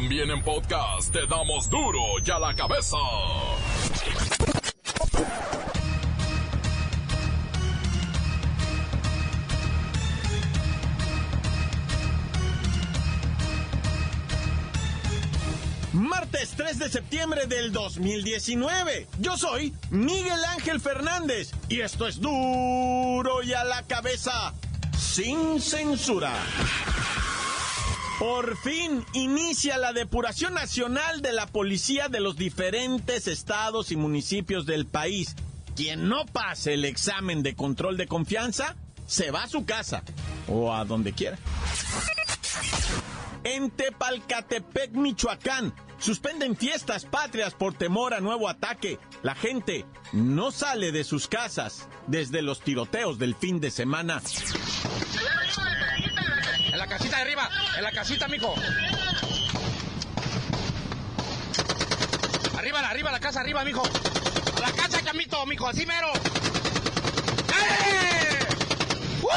También en podcast te damos duro y a la cabeza. Martes 3 de septiembre del 2019. Yo soy Miguel Ángel Fernández y esto es duro y a la cabeza, sin censura. Por fin inicia la depuración nacional de la policía de los diferentes estados y municipios del país. Quien no pase el examen de control de confianza, se va a su casa o a donde quiera. En Tepalcatepec, Michoacán, suspenden fiestas patrias por temor a nuevo ataque. La gente no sale de sus casas desde los tiroteos del fin de semana. Casita de arriba, en la casita, mijo. Arriba, arriba, la casa, arriba, mijo. A la casa, camito, mijo, así mero. ¡Eh! ¡Wow!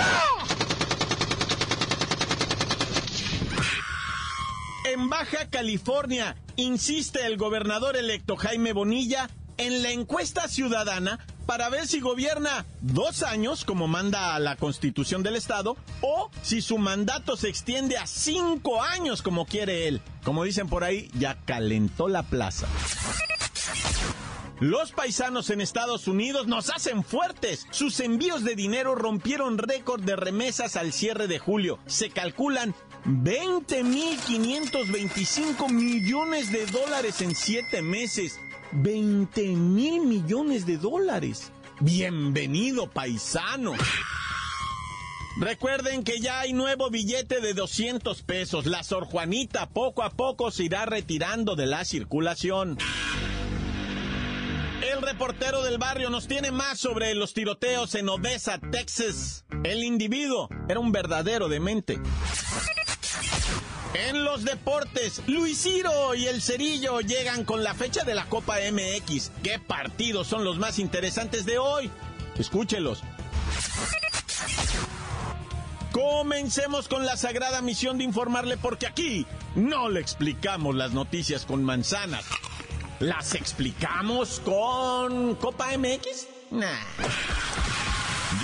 En Baja California, insiste el gobernador electo Jaime Bonilla en la encuesta ciudadana para ver si gobierna dos años, como manda la constitución del estado, o si su mandato se extiende a cinco años, como quiere él. Como dicen por ahí, ya calentó la plaza. Los paisanos en Estados Unidos nos hacen fuertes. Sus envíos de dinero rompieron récord de remesas al cierre de julio. Se calculan 20.525 millones de dólares en siete meses. 20 mil millones de dólares. Bienvenido, paisano. Recuerden que ya hay nuevo billete de 200 pesos. La Sor Juanita poco a poco se irá retirando de la circulación. El reportero del barrio nos tiene más sobre los tiroteos en Odessa, Texas. El individuo era un verdadero demente. En los deportes, Luis Ciro y el Cerillo llegan con la fecha de la Copa MX. ¿Qué partidos son los más interesantes de hoy? Escúchelos. Comencemos con la sagrada misión de informarle porque aquí no le explicamos las noticias con manzanas. ¿Las explicamos con Copa MX? Nah.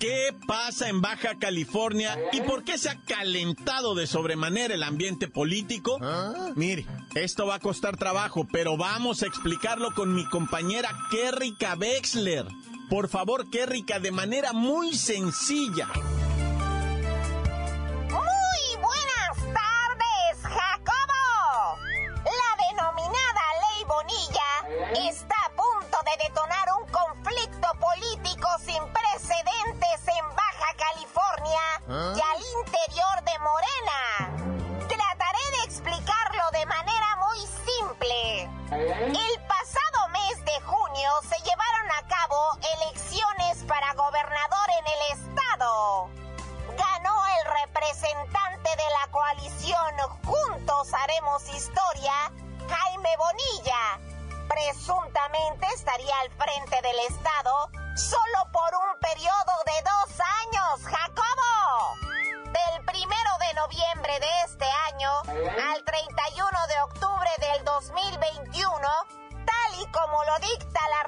¿Qué pasa en Baja California y por qué se ha calentado de sobremanera el ambiente político? Mire, esto va a costar trabajo, pero vamos a explicarlo con mi compañera Kerrika Wexler. Por favor, Kerrika, de manera muy sencilla.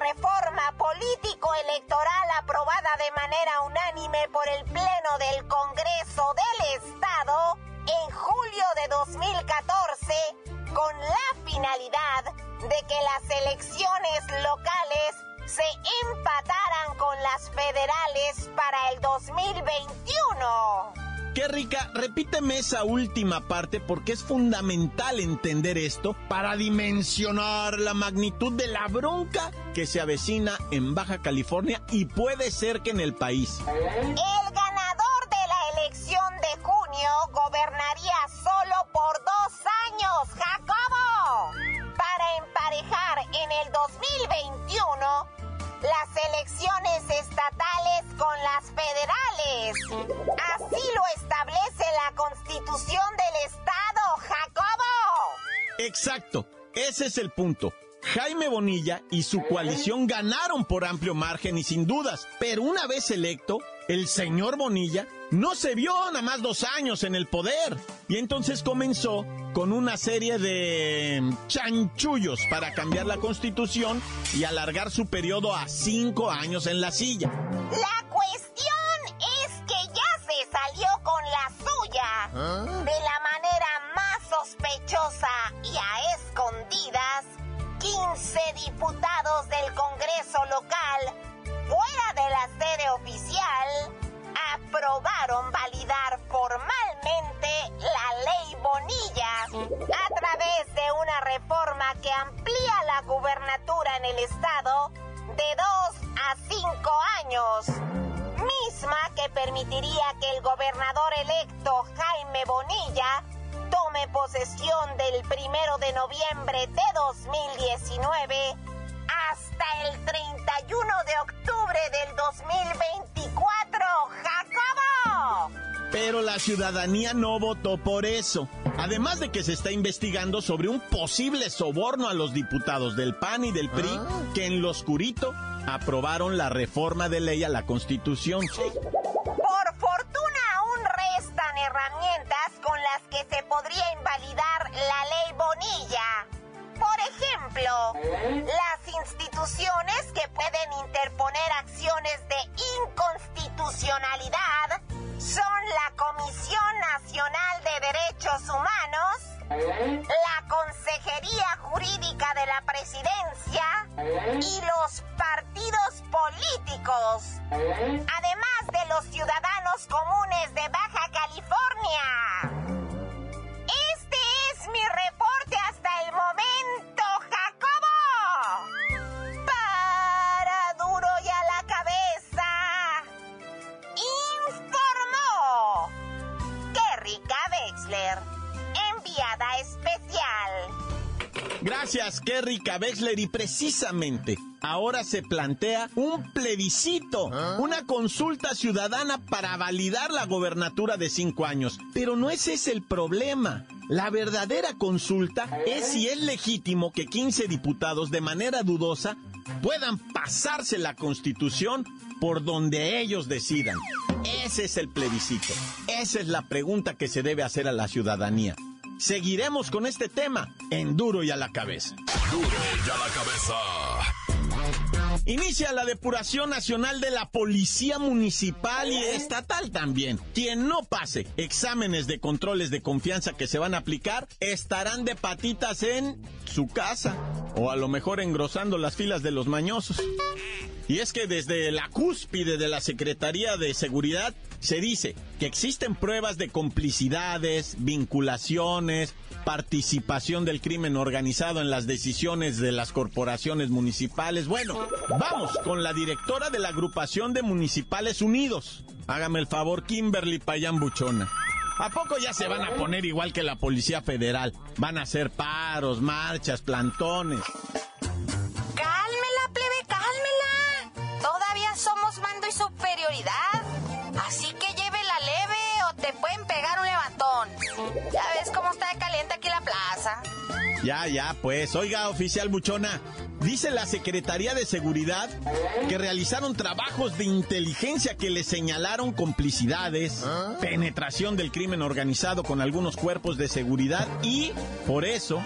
Reforma político-electoral aprobada de manera unánime por el Pleno del Congreso del Estado en julio de 2014, con la finalidad de que las elecciones locales se empataran con las federales para el 2021. Qué rica. Repíteme esa última parte porque es fundamental entender esto para dimensionar la magnitud de la bronca que se avecina en Baja California y puede ser que en el país. El ganador de la elección de junio gobernaría solo por dos años, Jacobo. Para emparejar en el 2021 las elecciones estatales con las federales. Así lo establece la constitución del Estado, Jacobo. Exacto, ese es el punto. Jaime Bonilla y su coalición ganaron por amplio margen y sin dudas, pero una vez electo, el señor Bonilla no se vio nada más dos años en el poder y entonces comenzó con una serie de chanchullos para cambiar la constitución y alargar su periodo a cinco años en la silla. La cuestión es que ya se salió con la suya ¿Ah? de la manera más sospechosa y a escondidas. 15 diputados del Congreso local, fuera de la sede oficial, aprobaron validar formalmente la ley Bonilla a través de una reforma que amplía la gubernatura en el estado de dos a cinco años, misma que permitiría que el gobernador electo Jaime Bonilla tome posesión del primero de noviembre de 2019 hasta el 31 de octubre del 2024, Jacobo. Pero la ciudadanía no votó por eso. Además de que se está investigando sobre un posible soborno a los diputados del PAN y del PRI que en lo oscurito aprobaron la reforma de ley a la Constitución. Sí. Por fortuna aún restan herramientas con las que se podría invalidar la ley Bonilla. Por ejemplo, las instituciones que pueden interponer acciones de inconstitucionalidad son la Comisión Nacional de Derechos Humanos, la Consejería Jurídica de la Presidencia y los partidos políticos, además de los ciudadanos comunes de Baja Gracias, Kerry Wexler. Y precisamente ahora se plantea un plebiscito, una consulta ciudadana para validar la gobernatura de cinco años. Pero no ese es el problema. La verdadera consulta es si es legítimo que 15 diputados de manera dudosa puedan pasarse la constitución por donde ellos decidan. Ese es el plebiscito. Esa es la pregunta que se debe hacer a la ciudadanía. Seguiremos con este tema en duro y a la cabeza. Duro y a la cabeza. Inicia la depuración nacional de la Policía Municipal y estatal también. Quien no pase exámenes de controles de confianza que se van a aplicar estarán de patitas en su casa o a lo mejor engrosando las filas de los mañosos. Y es que desde la cúspide de la Secretaría de Seguridad se dice que existen pruebas de complicidades, vinculaciones, participación del crimen organizado en las decisiones de las corporaciones municipales. Bueno, vamos con la directora de la agrupación de Municipales Unidos. Hágame el favor, Kimberly Payán Buchona. ¿A poco ya se van a poner igual que la Policía Federal? Van a hacer paros, marchas, plantones. Ya, ya, pues. Oiga, oficial Buchona, dice la Secretaría de Seguridad que realizaron trabajos de inteligencia que le señalaron complicidades, penetración del crimen organizado con algunos cuerpos de seguridad y, por eso,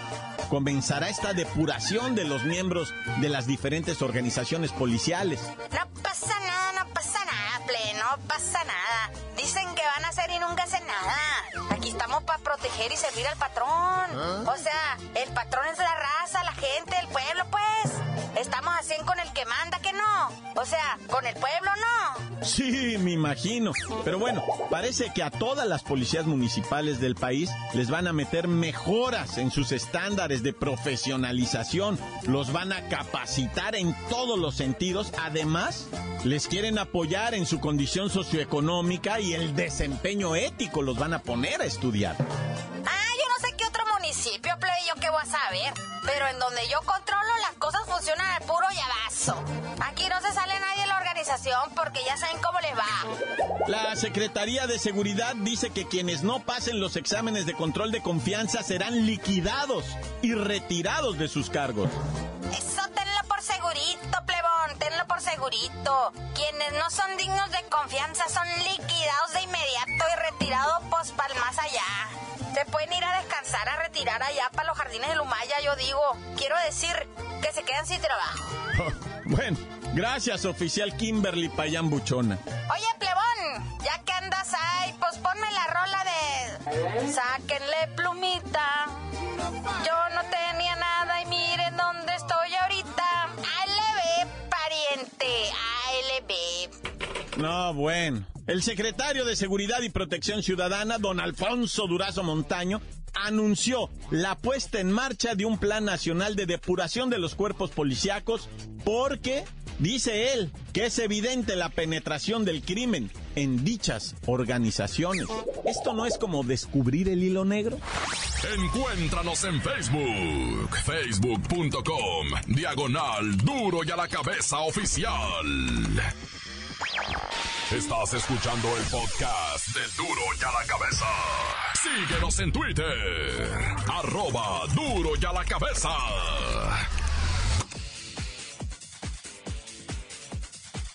comenzará esta depuración de los miembros de las diferentes organizaciones policiales. No pasa nada, no pasa nada, plebe, no pasa nada. Dicen que van a hacer y nunca hacen nada. Aquí estamos para proteger y servir al patrón. O sea, el patrón es la raza, la gente, el pueblo, pues. Estamos así con el que manda, que no. O sea, con el pueblo no. Sí, me imagino. Pero bueno, parece que a todas las policías municipales del país les van a meter mejoras en sus estándares de profesionalización. Los van a capacitar en todos los sentidos. Además, les quieren apoyar en su condición socioeconómica y el desempeño ético los van a poner a estudiar. Ah, yo qué voy a saber. Pero en donde yo controlo, las cosas funcionan al puro llavazo. Aquí no se sale nadie de la organización porque ya saben cómo les va. La Secretaría de Seguridad dice que quienes no pasen los exámenes de control de confianza serán liquidados y retirados de sus cargos. Quienes no son dignos de confianza son liquidados de inmediato y retirados pues para más allá. Se pueden ir a descansar, a retirar allá para los jardines de Lumaya, yo digo. Quiero decir que se quedan sin trabajo. bueno, gracias, oficial Kimberly Payán Buchona. Oye, plebón, ya que andas ahí, pues ponme la rola de... Sáquenle plumita. Yo no tenía nada y miren No, bueno. El secretario de Seguridad y Protección Ciudadana, don Alfonso Durazo Montaño, anunció la puesta en marcha de un plan nacional de depuración de los cuerpos policíacos porque, dice él, que es evidente la penetración del crimen en dichas organizaciones. ¿Esto no es como descubrir el hilo negro? Encuéntranos en Facebook, facebook.com, diagonal duro y a la cabeza oficial. Estás escuchando el podcast de Duro y a la Cabeza. Síguenos en Twitter. Arroba Duro y a la Cabeza.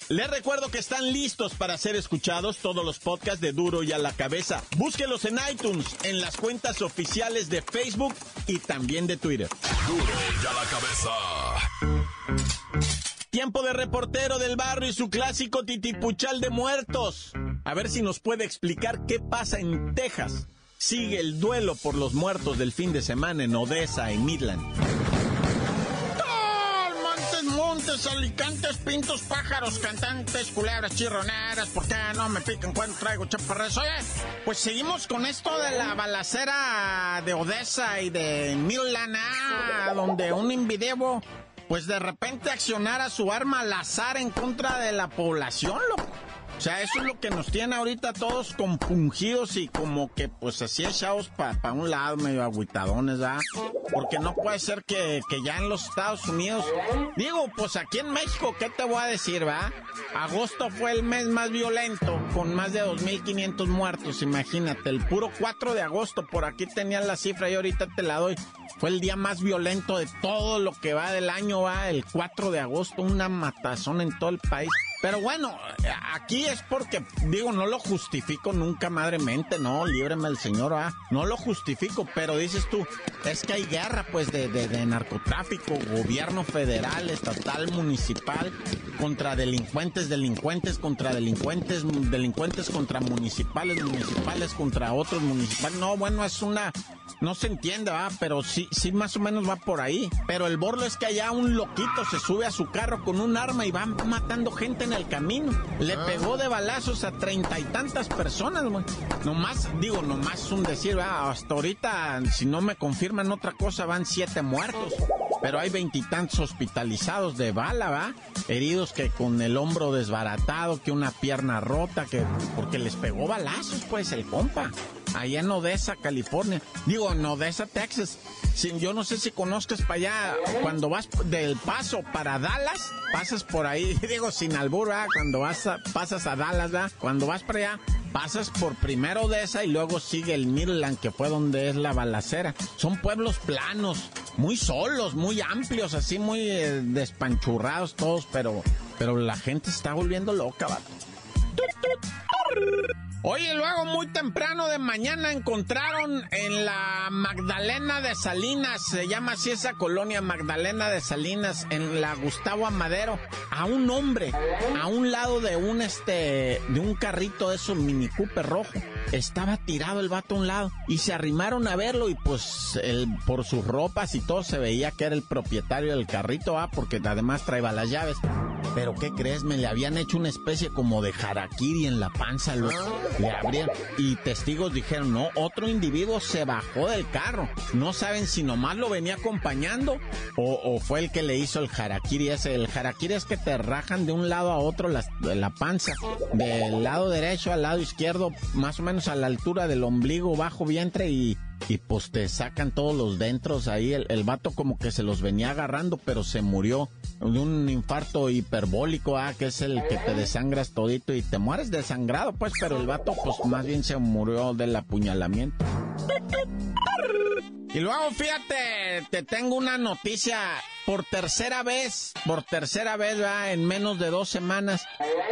Les recuerdo que están listos para ser escuchados todos los podcasts de Duro y a la Cabeza. Búsquelos en iTunes, en las cuentas oficiales de Facebook y también de Twitter. Duro y a la Cabeza. Tiempo de reportero del barrio y su clásico titipuchal de muertos. A ver si nos puede explicar qué pasa en Texas. Sigue el duelo por los muertos del fin de semana en Odessa y Midland. Montes, montes, alicantes, pintos, pájaros, cantantes, culebras, chirroneras, ¿por qué no me pican cuando traigo chaparras? Oye, pues seguimos con esto de la balacera de Odessa y de Midland, ah, donde un invideo pues de repente accionara su arma al azar en contra de la población, loco. O sea, eso es lo que nos tiene ahorita todos compungidos y como que pues así echados para un lado, medio aguitadones, ¿ah? Porque no puede ser que, que, ya en los Estados Unidos, digo, pues aquí en México, ¿qué te voy a decir, va? Agosto fue el mes más violento, con más de 2.500 muertos, imagínate, el puro 4 de agosto, por aquí tenían la cifra y ahorita te la doy. Fue el día más violento de todo lo que va del año, va, el 4 de agosto, una matazón en todo el país. Pero bueno, aquí es porque, digo, no lo justifico nunca madremente, no, líbreme el señor, ah, no lo justifico, pero dices tú, es que hay guerra, pues, de, de, de narcotráfico, gobierno federal, estatal, municipal, contra delincuentes, delincuentes contra delincuentes, delincuentes contra municipales, municipales contra otros municipales. No, bueno, es una, no se entiende, ¿va? pero sí, sí más o menos va por ahí. Pero el borlo es que allá un loquito se sube a su carro con un arma y va matando gente en el camino. Le pegó de balazos a treinta y tantas personas, güey. Nomás, digo, nomás un decir, ¿va? hasta ahorita, si no me confirman otra cosa, van siete muertos. Pero hay veintitantos hospitalizados de bala, ¿va? Heridos que con el hombro desbaratado, que una pierna rota, que porque les pegó balazos, pues, el compa. Allá en Odessa, California. Digo, en Odessa, Texas. Sin, yo no sé si conozcas para allá, cuando vas del paso para Dallas, pasas por ahí, digo, sin albur, ¿verdad? Cuando vas a, pasas a Dallas, ¿verdad? Cuando vas para allá, pasas por primero Odessa y luego sigue el Midland, que fue donde es la balacera. Son pueblos planos, muy solos, muy amplios, así muy eh, despanchurrados todos, pero, pero la gente está volviendo loca, vato. Oye, luego muy temprano de mañana encontraron en la Magdalena de Salinas, se llama así esa colonia Magdalena de Salinas, en la Gustavo Amadero, a un hombre a un lado de un este de un carrito de esos Mini Cooper rojo. Estaba tirado el vato a un lado y se arrimaron a verlo y pues él, por sus ropas y todo se veía que era el propietario del carrito, ah, porque además traía las llaves. Pero ¿qué crees? Me le habían hecho una especie como de harakiri en la panza, lo, le abrían. Y testigos dijeron, no, otro individuo se bajó del carro. No saben si nomás lo venía acompañando o, o fue el que le hizo el harakiri ese. El harakiri es que te rajan de un lado a otro la, la panza. Del lado derecho al lado izquierdo, más o menos a la altura del ombligo, bajo vientre y y pues te sacan todos los dentros ahí. El, el vato como que se los venía agarrando, pero se murió de un infarto hiperbólico, ah, que es el que te desangras todito y te mueres desangrado, pues, pero el vato pues más bien se murió del apuñalamiento. Y luego, fíjate, te tengo una noticia por tercera vez, por tercera vez, ¿verdad? en menos de dos semanas,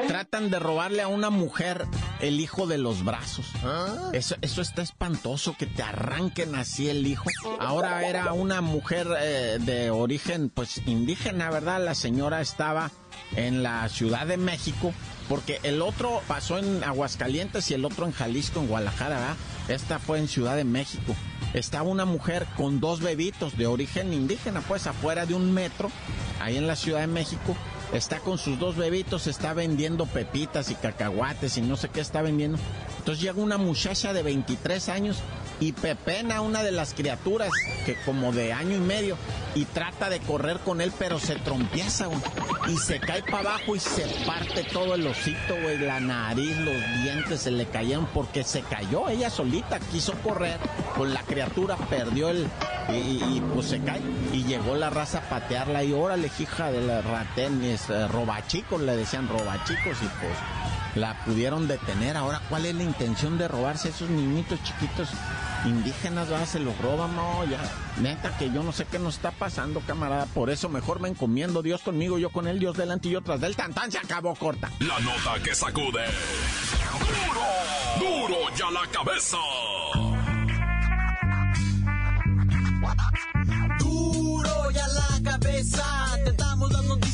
tratan de robarle a una mujer el hijo de los brazos. ¿Ah? Eso, eso está espantoso, que te arranquen así el hijo. Ahora era una mujer eh, de origen, pues, indígena, ¿verdad? La señora estaba en la Ciudad de México, porque el otro pasó en Aguascalientes y el otro en Jalisco, en Guadalajara. Esta fue en Ciudad de México estaba una mujer con dos bebitos de origen indígena, pues afuera de un metro, ahí en la Ciudad de México. Está con sus dos bebitos, está vendiendo pepitas y cacahuates y no sé qué está vendiendo. Entonces llega una muchacha de 23 años y pepena una de las criaturas que como de año y medio y trata de correr con él pero se trompieza y se cae para abajo y se parte todo el hocico güey la nariz los dientes se le cayeron porque se cayó ella solita quiso correr con la criatura perdió el y, pues se cae. Y llegó la raza a patearla y órale hija de la ratenes eh, robachicos le decían robachicos y pues la pudieron detener. Ahora, ¿cuál es la intención de robarse esos niñitos chiquitos indígenas? ¿verdad? Se los roban, no, ya. Neta que yo no sé qué nos está pasando, camarada. Por eso mejor me encomiendo Dios conmigo, yo con él, Dios delante y yo tras del tantán. Se acabó corta. La nota que sacude. ¡Duro! ¡Duro ya la cabeza! ¡Duro ya la cabeza!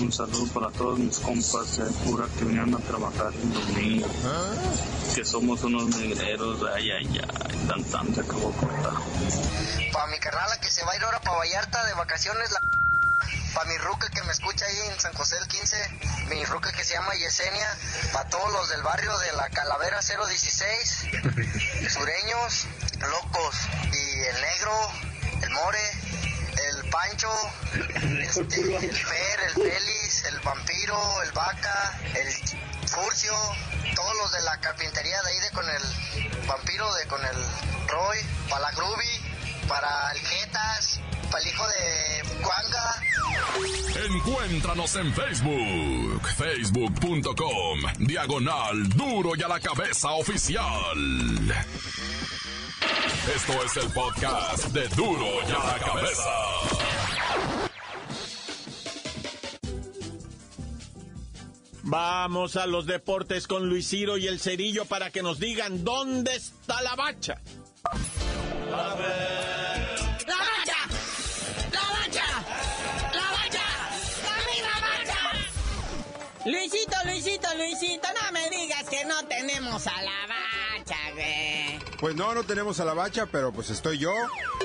Un saludo para todos mis compas de pura que vinieron a trabajar en domingo. Que somos unos negreros, ay, ay, ay, tan tan se acabó cortado. Para mi carnala que se va a ir ahora para Vallarta de vacaciones, la para mi ruca que me escucha ahí en San José el 15, mi ruca que se llama Yesenia, para todos los del barrio de la Calavera 016, sureños, locos, y el negro, el more, el Pancho, este, el Fer, el Félix, el Vampiro, el Vaca, el Furcio, todos los de la carpintería de ahí de con el Vampiro, de con el Roy, para la Groovy, para el Jetas, para el hijo de. Encuéntranos en Facebook, facebook.com, diagonal duro y a la cabeza oficial. Esto es el podcast de duro y a la cabeza. Vamos a los deportes con Luis Ciro y el Cerillo para que nos digan dónde está la bacha. A ver. Luisito, Luisito, Luisito, no me digas que no tenemos a la bacha, güey. Pues no, no tenemos a la bacha, pero pues estoy yo.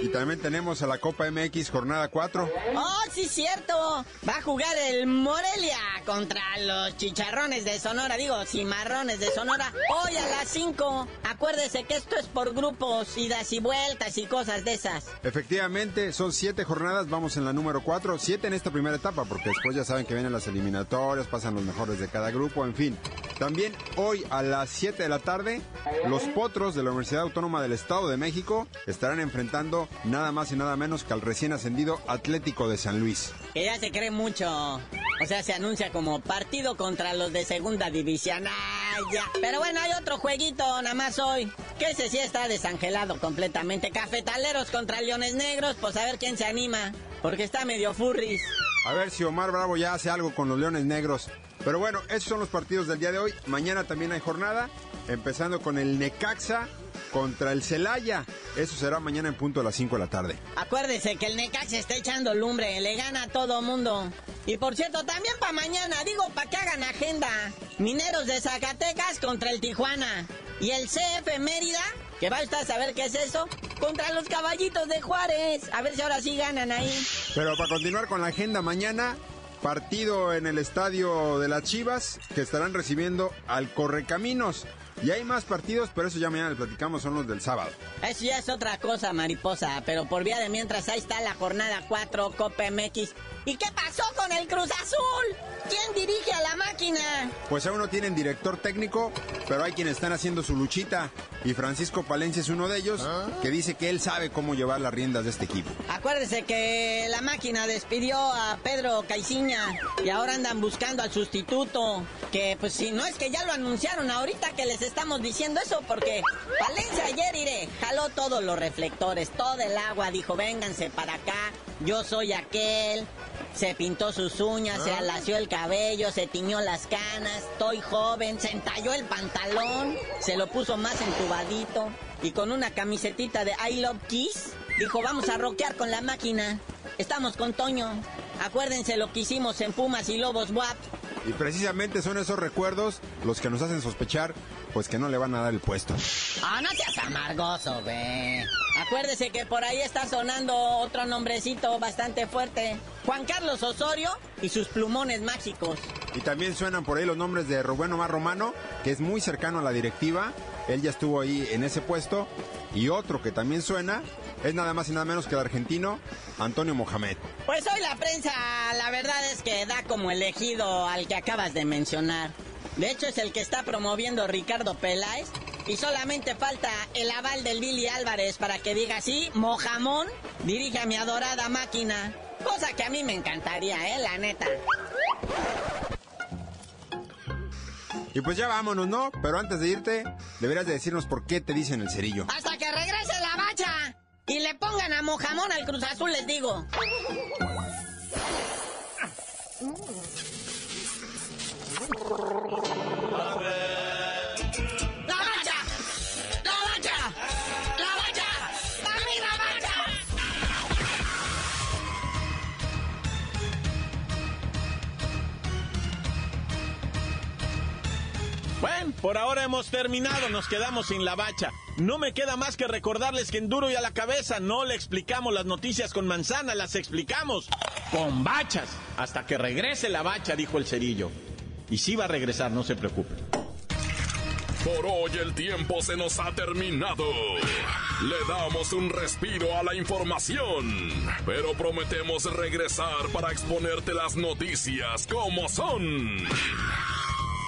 Y también tenemos a la Copa MX Jornada 4. Oh, sí, cierto. Va a jugar el Morelia contra los chicharrones de Sonora, digo, cimarrones de Sonora, hoy a las 5. Acuérdese que esto es por grupos, idas y vueltas y cosas de esas. Efectivamente, son siete jornadas, vamos en la número 4, siete en esta primera etapa, porque después ya saben que vienen las eliminatorias, pasan los mejores de cada grupo, en fin. También hoy a las 7 de la tarde, los potros de la Universidad Autónoma del Estado de México estarán enfrentando nada más y nada menos que al recién ascendido Atlético de San Luis. Que ya se cree mucho. O sea, se anuncia como partido contra los de segunda división. ya. Pero bueno, hay otro jueguito nada más hoy. Que ese sí está desangelado completamente. Cafetaleros contra Leones Negros, pues a ver quién se anima. Porque está medio furris. A ver si Omar Bravo ya hace algo con los Leones Negros. Pero bueno, esos son los partidos del día de hoy. Mañana también hay jornada, empezando con el Necaxa contra el Celaya. Eso será mañana en punto a las 5 de la tarde. Acuérdese que el Necaxa está echando lumbre, le gana a todo mundo. Y por cierto, también para mañana, digo, para que hagan agenda. Mineros de Zacatecas contra el Tijuana. Y el CF Mérida, que va a estar a saber qué es eso, contra los caballitos de Juárez. A ver si ahora sí ganan ahí. Pero para continuar con la agenda mañana, partido en el estadio de las Chivas que estarán recibiendo al Correcaminos. Y hay más partidos, pero eso ya mañana le platicamos, son los del sábado. Eso ya es otra cosa, mariposa. Pero por vía de mientras, ahí está la jornada 4, Copa MX. ¿Y qué pasó con el Cruz Azul? ¿Quién dirige a la máquina? Pues aún no tienen director técnico, pero hay quienes están haciendo su luchita. Y Francisco Palencia es uno de ellos, que dice que él sabe cómo llevar las riendas de este equipo. Acuérdese que la máquina despidió a Pedro Caiciña y ahora andan buscando al sustituto. Que pues si no es que ya lo anunciaron ahorita que les estamos diciendo eso, porque Palencia ayer iré, jaló todos los reflectores, todo el agua, dijo vénganse para acá, yo soy aquel, se pintó sus uñas, se alació el cabello, se tiñó las canas, estoy joven, se entalló el pantalón, se lo puso más entubadito y con una camisetita de I Love Kiss, dijo vamos a rockear con la máquina. Estamos con Toño. Acuérdense lo que hicimos en Pumas y Lobos WAP. Y precisamente son esos recuerdos los que nos hacen sospechar, pues que no le van a dar el puesto. Ah, no seas amargoso, ve. Acuérdese que por ahí está sonando otro nombrecito bastante fuerte. Juan Carlos Osorio y sus plumones mágicos. Y también suenan por ahí los nombres de Rubén Omar Romano, que es muy cercano a la directiva. Él ya estuvo ahí en ese puesto. Y otro que también suena es nada más y nada menos que el argentino Antonio Mohamed. Pues hoy la prensa, la verdad es que da como elegido al que acabas de mencionar. De hecho, es el que está promoviendo Ricardo Peláez. Y solamente falta el aval del Billy Álvarez para que diga sí, Mojamón dirige a mi adorada máquina. Cosa que a mí me encantaría, ¿eh? La neta. Y pues ya vámonos, ¿no? Pero antes de irte, deberías de decirnos por qué te dicen el cerillo. Hasta que regrese la bacha y le pongan a Mojamón al Cruz Azul, les digo. Bueno, por ahora hemos terminado, nos quedamos sin la bacha. No me queda más que recordarles que en duro y a la cabeza no le explicamos las noticias con manzana, las explicamos con bachas. Hasta que regrese la bacha, dijo el cerillo. Y sí va a regresar, no se preocupe. Por hoy el tiempo se nos ha terminado. Le damos un respiro a la información, pero prometemos regresar para exponerte las noticias como son.